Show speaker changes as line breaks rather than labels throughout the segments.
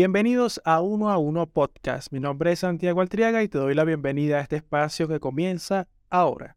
Bienvenidos a Uno a Uno Podcast. Mi nombre es Santiago Altriaga y te doy la bienvenida a este espacio que comienza ahora.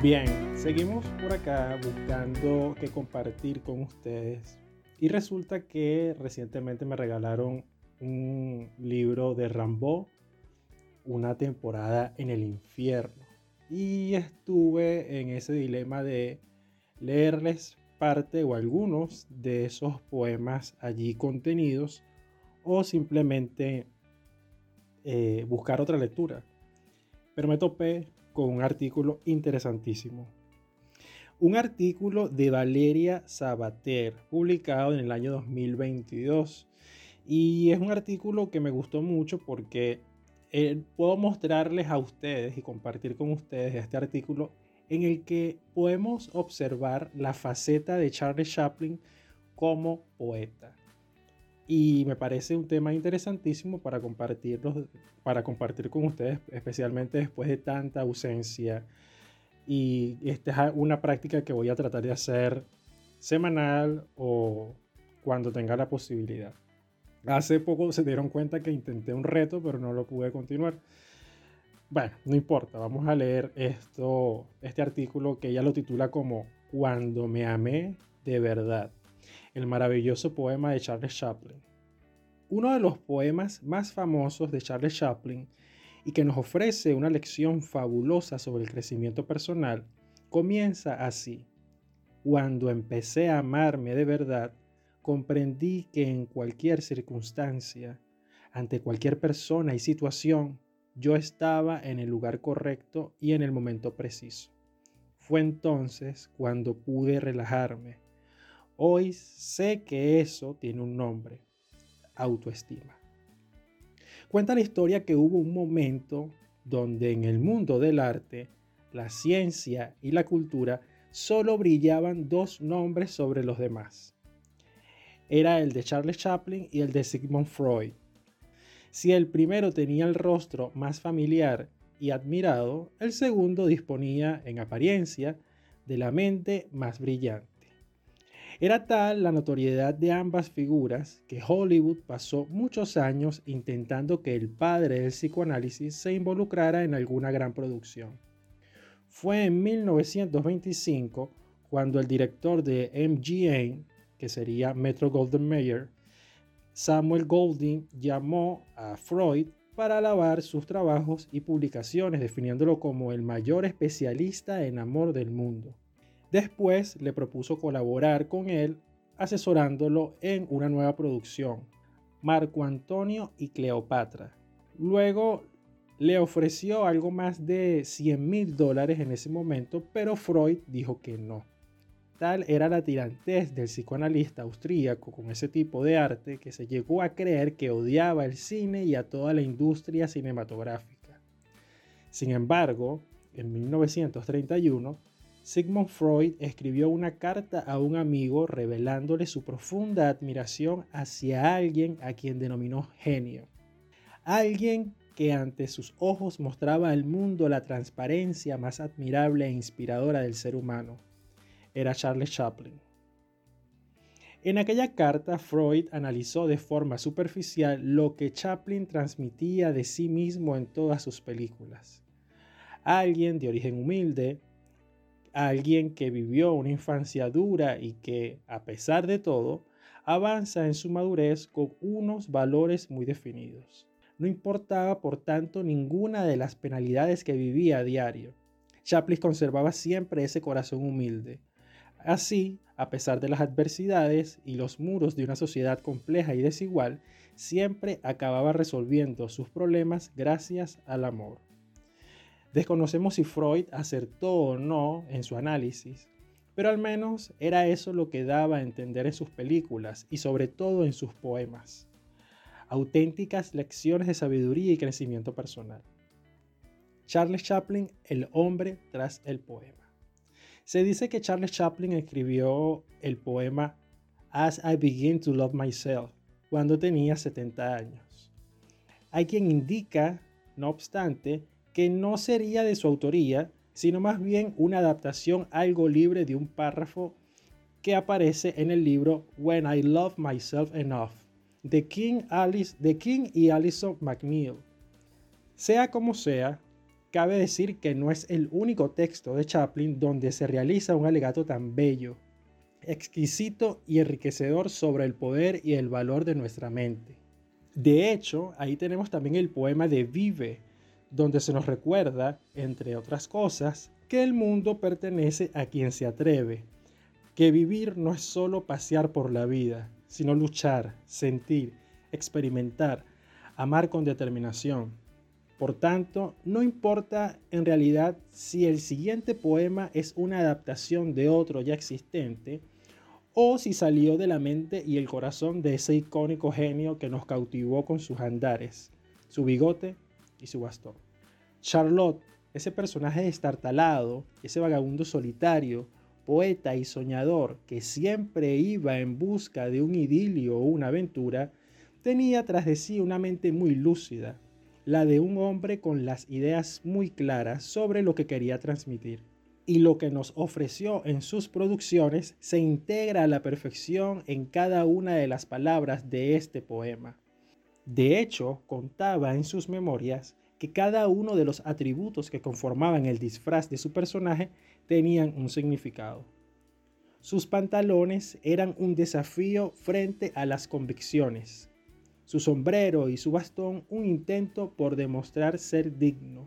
Bien, seguimos por acá buscando qué compartir con ustedes. Y resulta que recientemente me regalaron un libro de Rambo, una temporada en el infierno. Y estuve en ese dilema de leerles parte o algunos de esos poemas allí contenidos o simplemente eh, buscar otra lectura. Pero me topé con un artículo interesantísimo. Un artículo de Valeria Sabater, publicado en el año 2022. Y es un artículo que me gustó mucho porque eh, puedo mostrarles a ustedes y compartir con ustedes este artículo en el que podemos observar la faceta de Charles Chaplin como poeta y me parece un tema interesantísimo para, para compartir con ustedes, especialmente después de tanta ausencia. Y esta es una práctica que voy a tratar de hacer semanal o cuando tenga la posibilidad. Hace poco se dieron cuenta que intenté un reto, pero no lo pude continuar. Bueno, no importa, vamos a leer esto, este artículo que ella lo titula como Cuando me amé de verdad el maravilloso poema de Charles Chaplin. Uno de los poemas más famosos de Charles Chaplin y que nos ofrece una lección fabulosa sobre el crecimiento personal, comienza así. Cuando empecé a amarme de verdad, comprendí que en cualquier circunstancia, ante cualquier persona y situación, yo estaba en el lugar correcto y en el momento preciso. Fue entonces cuando pude relajarme, Hoy sé que eso tiene un nombre, autoestima. Cuenta la historia que hubo un momento donde en el mundo del arte, la ciencia y la cultura solo brillaban dos nombres sobre los demás. Era el de Charles Chaplin y el de Sigmund Freud. Si el primero tenía el rostro más familiar y admirado, el segundo disponía, en apariencia, de la mente más brillante. Era tal la notoriedad de ambas figuras que Hollywood pasó muchos años intentando que el padre del psicoanálisis se involucrara en alguna gran producción. Fue en 1925 cuando el director de MGM, que sería Metro Golden Mayer, Samuel Golding llamó a Freud para alabar sus trabajos y publicaciones, definiéndolo como el mayor especialista en amor del mundo. Después le propuso colaborar con él asesorándolo en una nueva producción, Marco Antonio y Cleopatra. Luego le ofreció algo más de 100 mil dólares en ese momento, pero Freud dijo que no. Tal era la tirantez del psicoanalista austríaco con ese tipo de arte que se llegó a creer que odiaba el cine y a toda la industria cinematográfica. Sin embargo, en 1931, Sigmund Freud escribió una carta a un amigo revelándole su profunda admiración hacia alguien a quien denominó genio. Alguien que ante sus ojos mostraba al mundo la transparencia más admirable e inspiradora del ser humano. Era Charles Chaplin. En aquella carta, Freud analizó de forma superficial lo que Chaplin transmitía de sí mismo en todas sus películas. Alguien de origen humilde, alguien que vivió una infancia dura y que, a pesar de todo, avanza en su madurez con unos valores muy definidos. No importaba, por tanto, ninguna de las penalidades que vivía a diario. Chaplin conservaba siempre ese corazón humilde. Así, a pesar de las adversidades y los muros de una sociedad compleja y desigual, siempre acababa resolviendo sus problemas gracias al amor. Desconocemos si Freud acertó o no en su análisis, pero al menos era eso lo que daba a entender en sus películas y sobre todo en sus poemas. Auténticas lecciones de sabiduría y crecimiento personal. Charles Chaplin, el hombre tras el poema. Se dice que Charles Chaplin escribió el poema As I Begin to Love Myself cuando tenía 70 años. Hay quien indica, no obstante, que no sería de su autoría, sino más bien una adaptación algo libre de un párrafo que aparece en el libro When I Love Myself Enough de King, Alice, de King y Alison McNeil. Sea como sea, cabe decir que no es el único texto de Chaplin donde se realiza un alegato tan bello, exquisito y enriquecedor sobre el poder y el valor de nuestra mente. De hecho, ahí tenemos también el poema de Vive, donde se nos recuerda, entre otras cosas, que el mundo pertenece a quien se atreve, que vivir no es solo pasear por la vida, sino luchar, sentir, experimentar, amar con determinación. Por tanto, no importa en realidad si el siguiente poema es una adaptación de otro ya existente, o si salió de la mente y el corazón de ese icónico genio que nos cautivó con sus andares, su bigote y su bastón. Charlotte, ese personaje destartalado, ese vagabundo solitario, poeta y soñador que siempre iba en busca de un idilio o una aventura, tenía tras de sí una mente muy lúcida, la de un hombre con las ideas muy claras sobre lo que quería transmitir. Y lo que nos ofreció en sus producciones se integra a la perfección en cada una de las palabras de este poema. De hecho, contaba en sus memorias que cada uno de los atributos que conformaban el disfraz de su personaje tenían un significado. Sus pantalones eran un desafío frente a las convicciones. Su sombrero y su bastón un intento por demostrar ser digno.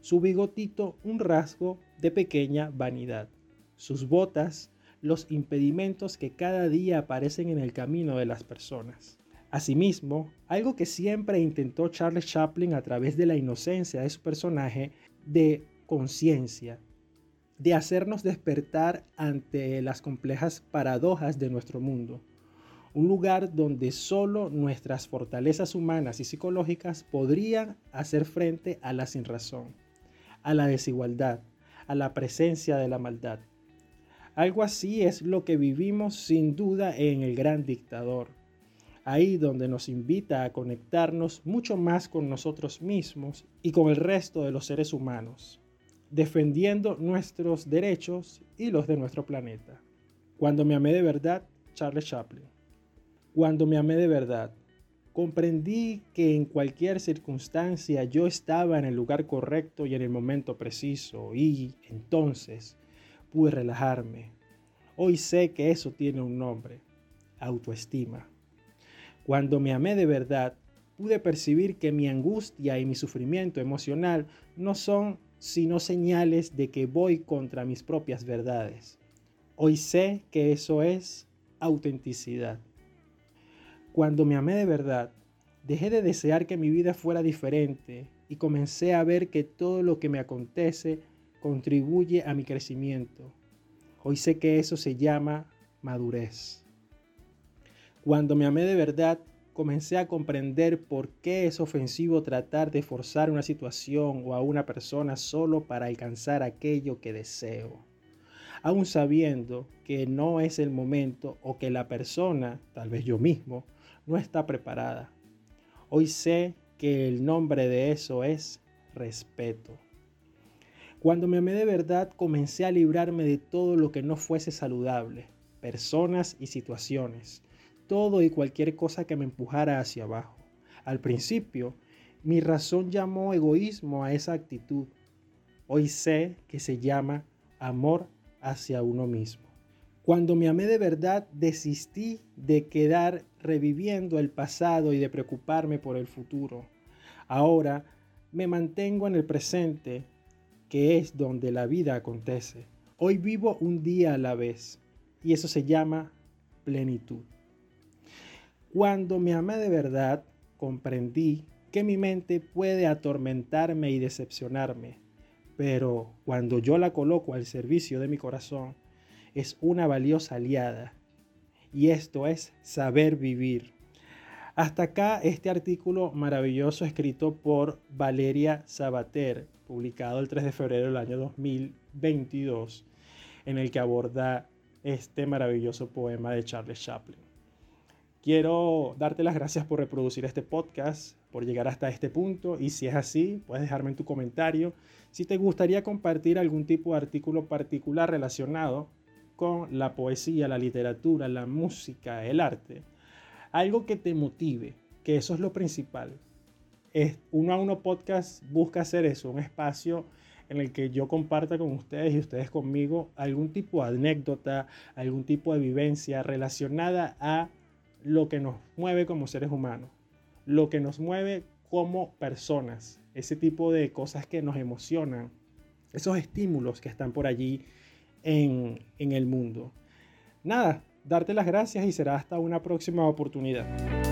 Su bigotito un rasgo de pequeña vanidad. Sus botas los impedimentos que cada día aparecen en el camino de las personas. Asimismo, algo que siempre intentó Charles Chaplin a través de la inocencia de su personaje, de conciencia, de hacernos despertar ante las complejas paradojas de nuestro mundo. Un lugar donde solo nuestras fortalezas humanas y psicológicas podrían hacer frente a la sinrazón, a la desigualdad, a la presencia de la maldad. Algo así es lo que vivimos sin duda en el gran dictador ahí donde nos invita a conectarnos mucho más con nosotros mismos y con el resto de los seres humanos, defendiendo nuestros derechos y los de nuestro planeta. Cuando me amé de verdad, Charles Chaplin. Cuando me amé de verdad, comprendí que en cualquier circunstancia yo estaba en el lugar correcto y en el momento preciso y entonces pude relajarme. Hoy sé que eso tiene un nombre, autoestima. Cuando me amé de verdad, pude percibir que mi angustia y mi sufrimiento emocional no son sino señales de que voy contra mis propias verdades. Hoy sé que eso es autenticidad. Cuando me amé de verdad, dejé de desear que mi vida fuera diferente y comencé a ver que todo lo que me acontece contribuye a mi crecimiento. Hoy sé que eso se llama madurez. Cuando me amé de verdad, comencé a comprender por qué es ofensivo tratar de forzar una situación o a una persona solo para alcanzar aquello que deseo, aun sabiendo que no es el momento o que la persona, tal vez yo mismo, no está preparada. Hoy sé que el nombre de eso es respeto. Cuando me amé de verdad, comencé a librarme de todo lo que no fuese saludable, personas y situaciones todo y cualquier cosa que me empujara hacia abajo. Al principio, mi razón llamó egoísmo a esa actitud. Hoy sé que se llama amor hacia uno mismo. Cuando me amé de verdad, desistí de quedar reviviendo el pasado y de preocuparme por el futuro. Ahora me mantengo en el presente, que es donde la vida acontece. Hoy vivo un día a la vez y eso se llama plenitud. Cuando me amé de verdad, comprendí que mi mente puede atormentarme y decepcionarme, pero cuando yo la coloco al servicio de mi corazón, es una valiosa aliada. Y esto es saber vivir. Hasta acá este artículo maravilloso escrito por Valeria Sabater, publicado el 3 de febrero del año 2022, en el que aborda este maravilloso poema de Charles Chaplin. Quiero darte las gracias por reproducir este podcast, por llegar hasta este punto y si es así, puedes dejarme en tu comentario si te gustaría compartir algún tipo de artículo particular relacionado con la poesía, la literatura, la música, el arte. Algo que te motive, que eso es lo principal. Es, uno a uno podcast busca hacer eso, un espacio en el que yo comparta con ustedes y ustedes conmigo algún tipo de anécdota, algún tipo de vivencia relacionada a lo que nos mueve como seres humanos, lo que nos mueve como personas, ese tipo de cosas que nos emocionan, esos estímulos que están por allí en, en el mundo. Nada, darte las gracias y será hasta una próxima oportunidad.